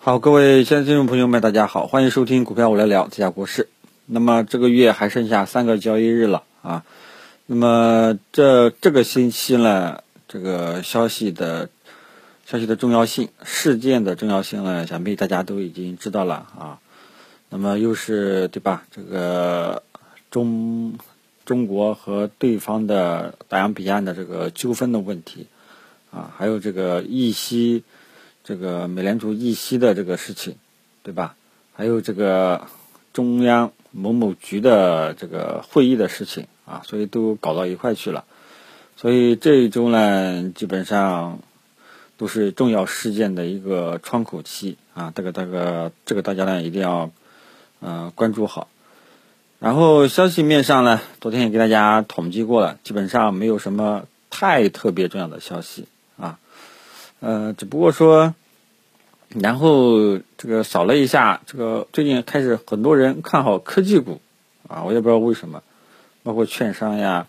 好，各位现在听众朋友们，大家好，欢迎收听股票我来聊，这家国事。那么这个月还剩下三个交易日了啊。那么这这个星期呢，这个消息的消息的重要性，事件的重要性呢，想必大家都已经知道了啊。那么又是对吧？这个中中国和对方的大洋彼岸的这个纠纷的问题啊，还有这个议息。这个美联储议息的这个事情，对吧？还有这个中央某某局的这个会议的事情啊，所以都搞到一块去了。所以这一周呢，基本上都是重要事件的一个窗口期啊。这个、这个、这个大家呢一定要嗯关注好。然后消息面上呢，昨天也给大家统计过了，基本上没有什么太特别重要的消息啊。呃，只不过说，然后这个扫了一下，这个最近开始很多人看好科技股，啊，我也不知道为什么，包括券商呀，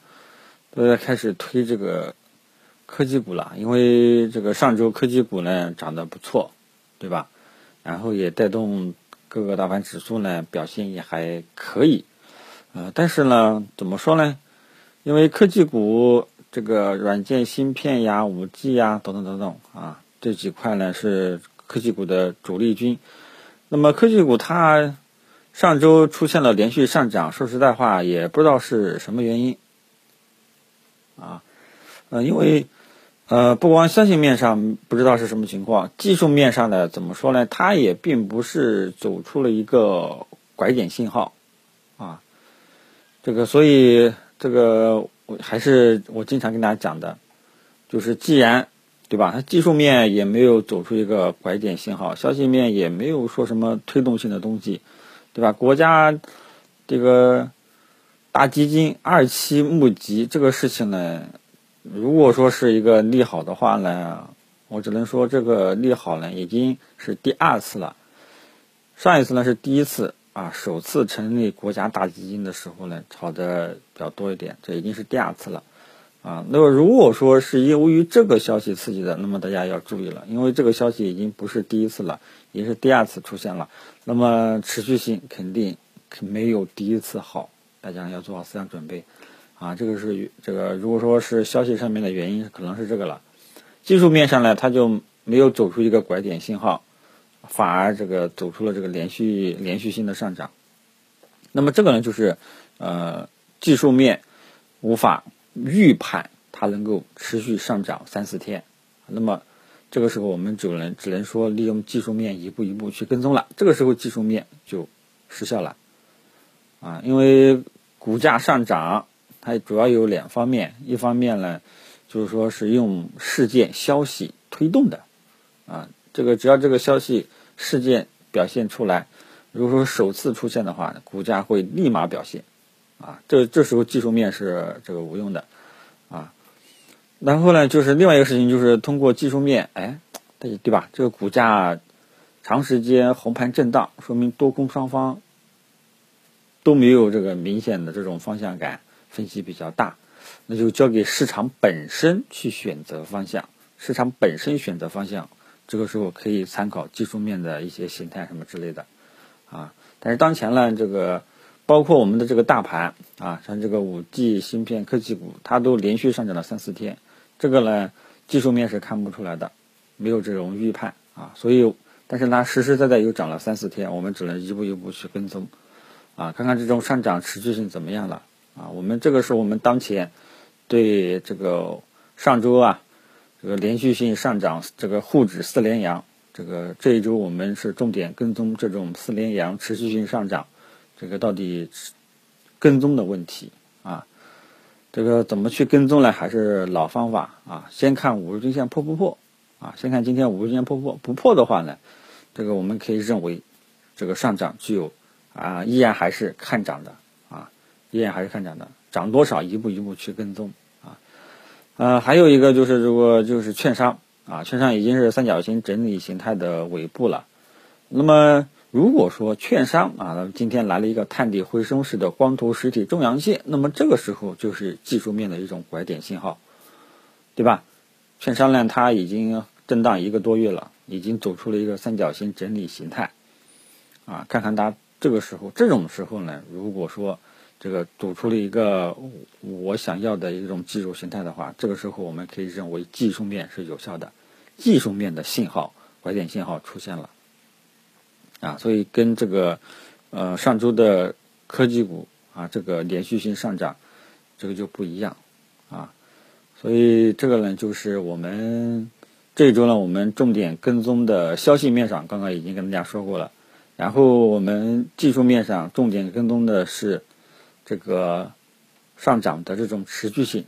都在开始推这个科技股了。因为这个上周科技股呢涨得不错，对吧？然后也带动各个大盘指数呢表现也还可以，呃，但是呢，怎么说呢？因为科技股。这个软件芯片呀、五 G 呀等等等等啊，这几块呢是科技股的主力军。那么科技股它上周出现了连续上涨，说实在话也不知道是什么原因啊。呃，因为呃，不光消息面上不知道是什么情况，技术面上呢怎么说呢？它也并不是走出了一个拐点信号啊。这个所以这个。还是我经常跟大家讲的，就是既然，对吧？它技术面也没有走出一个拐点信号，消息面也没有说什么推动性的东西，对吧？国家这个大基金二期募集这个事情呢，如果说是一个利好的话呢，我只能说这个利好呢已经是第二次了，上一次呢是第一次。啊，首次成立国家大基金的时候呢，炒的比较多一点，这已经是第二次了，啊，那么如果说是由于这个消息刺激的，那么大家要注意了，因为这个消息已经不是第一次了，也是第二次出现了，那么持续性肯定没有第一次好，大家要做好思想准备，啊，这个是这个如果说是消息上面的原因，可能是这个了，技术面上呢，它就没有走出一个拐点信号。反而这个走出了这个连续连续性的上涨，那么这个呢就是呃技术面无法预判它能够持续上涨三四天，那么这个时候我们只能只能说利用技术面一步一步去跟踪了，这个时候技术面就失效了。啊，因为股价上涨它主要有两方面，一方面呢就是说是用事件消息推动的。啊，这个只要这个消息。事件表现出来，如果说首次出现的话，股价会立马表现，啊，这这时候技术面是这个无用的，啊，然后呢，就是另外一个事情，就是通过技术面，哎，对对吧？这个股价长时间红盘震荡，说明多空双方都没有这个明显的这种方向感，分歧比较大，那就交给市场本身去选择方向，市场本身选择方向。这个时候可以参考技术面的一些形态什么之类的，啊，但是当前呢，这个包括我们的这个大盘啊，像这个五 G 芯片科技股，它都连续上涨了三四天，这个呢技术面是看不出来的，没有这种预判啊，所以，但是它实实在在又涨了三四天，我们只能一步一步去跟踪，啊，看看这种上涨持续性怎么样了，啊，我们这个是我们当前对这个上周啊。这个连续性上涨，这个沪指四连阳，这个这一周我们是重点跟踪这种四连阳持续性上涨，这个到底跟踪的问题啊？这个怎么去跟踪呢？还是老方法啊？先看五日均线破不破啊？先看今天五日均线破不破，不破的话呢，这个我们可以认为这个上涨具有啊，依然还是看涨的啊，依然还是看涨的，涨多少一步一步去跟踪。呃，还有一个就是，如果就是券商啊，券商已经是三角形整理形态的尾部了。那么，如果说券商啊，今天来了一个探底回升式的光头实体中阳线，那么这个时候就是技术面的一种拐点信号，对吧？券商呢，它已经震荡一个多月了，已经走出了一个三角形整理形态，啊，看看它这个时候这种时候呢，如果说这个走出了一个我想要的一种技术形态的话，这个时候我们可以认为技术面是有效的，技术面的信号拐点信号出现了，啊，所以跟这个呃上周的科技股啊这个连续性上涨，这个就不一样，啊，所以这个呢就是我们这一周呢我们重点跟踪的消息面上，刚刚已经跟大家说过了，然后我们技术面上重点跟踪的是。这个上涨的这种持续性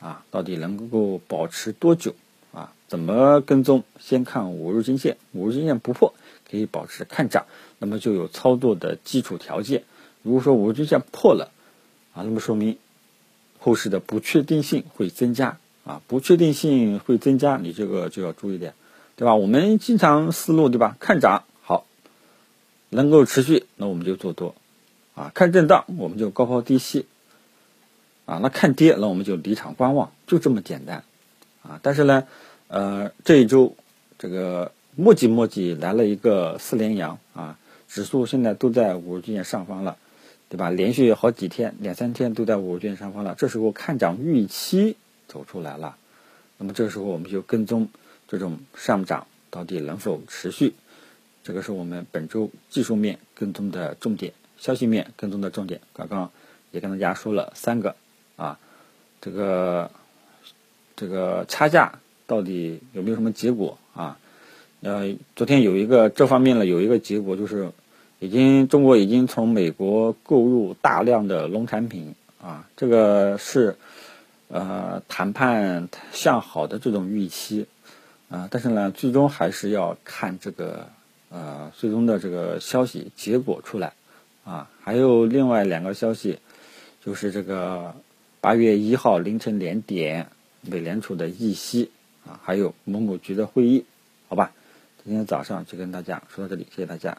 啊，到底能够保持多久啊？怎么跟踪？先看五日均线，五日均线不破可以保持看涨，那么就有操作的基础条件。如果说五日均线破了啊，那么说明后市的不确定性会增加啊，不确定性会增加，你这个就要注意点，对吧？我们经常思路对吧？看涨好，能够持续，那我们就做多。啊，看震荡我们就高抛低吸，啊，那看跌那我们就离场观望，就这么简单，啊，但是呢，呃，这一周这个磨叽磨叽来了一个四连阳啊，指数现在都在五日均线上方了，对吧？连续好几天两三天都在五日均线上方了，这时候看涨预期走出来了，那么这时候我们就跟踪这种上涨到底能否持续，这个是我们本周技术面跟踪的重点。消息面跟踪的重点，刚刚也跟大家说了三个啊，这个这个差价到底有没有什么结果啊？呃，昨天有一个这方面呢，有一个结果就是，已经中国已经从美国购入大量的农产品啊，这个是呃谈判向好的这种预期啊，但是呢，最终还是要看这个呃最终的这个消息结果出来。啊，还有另外两个消息，就是这个八月一号凌晨两点，美联储的议息啊，还有某某局的会议，好吧？今天早上就跟大家说到这里，谢谢大家。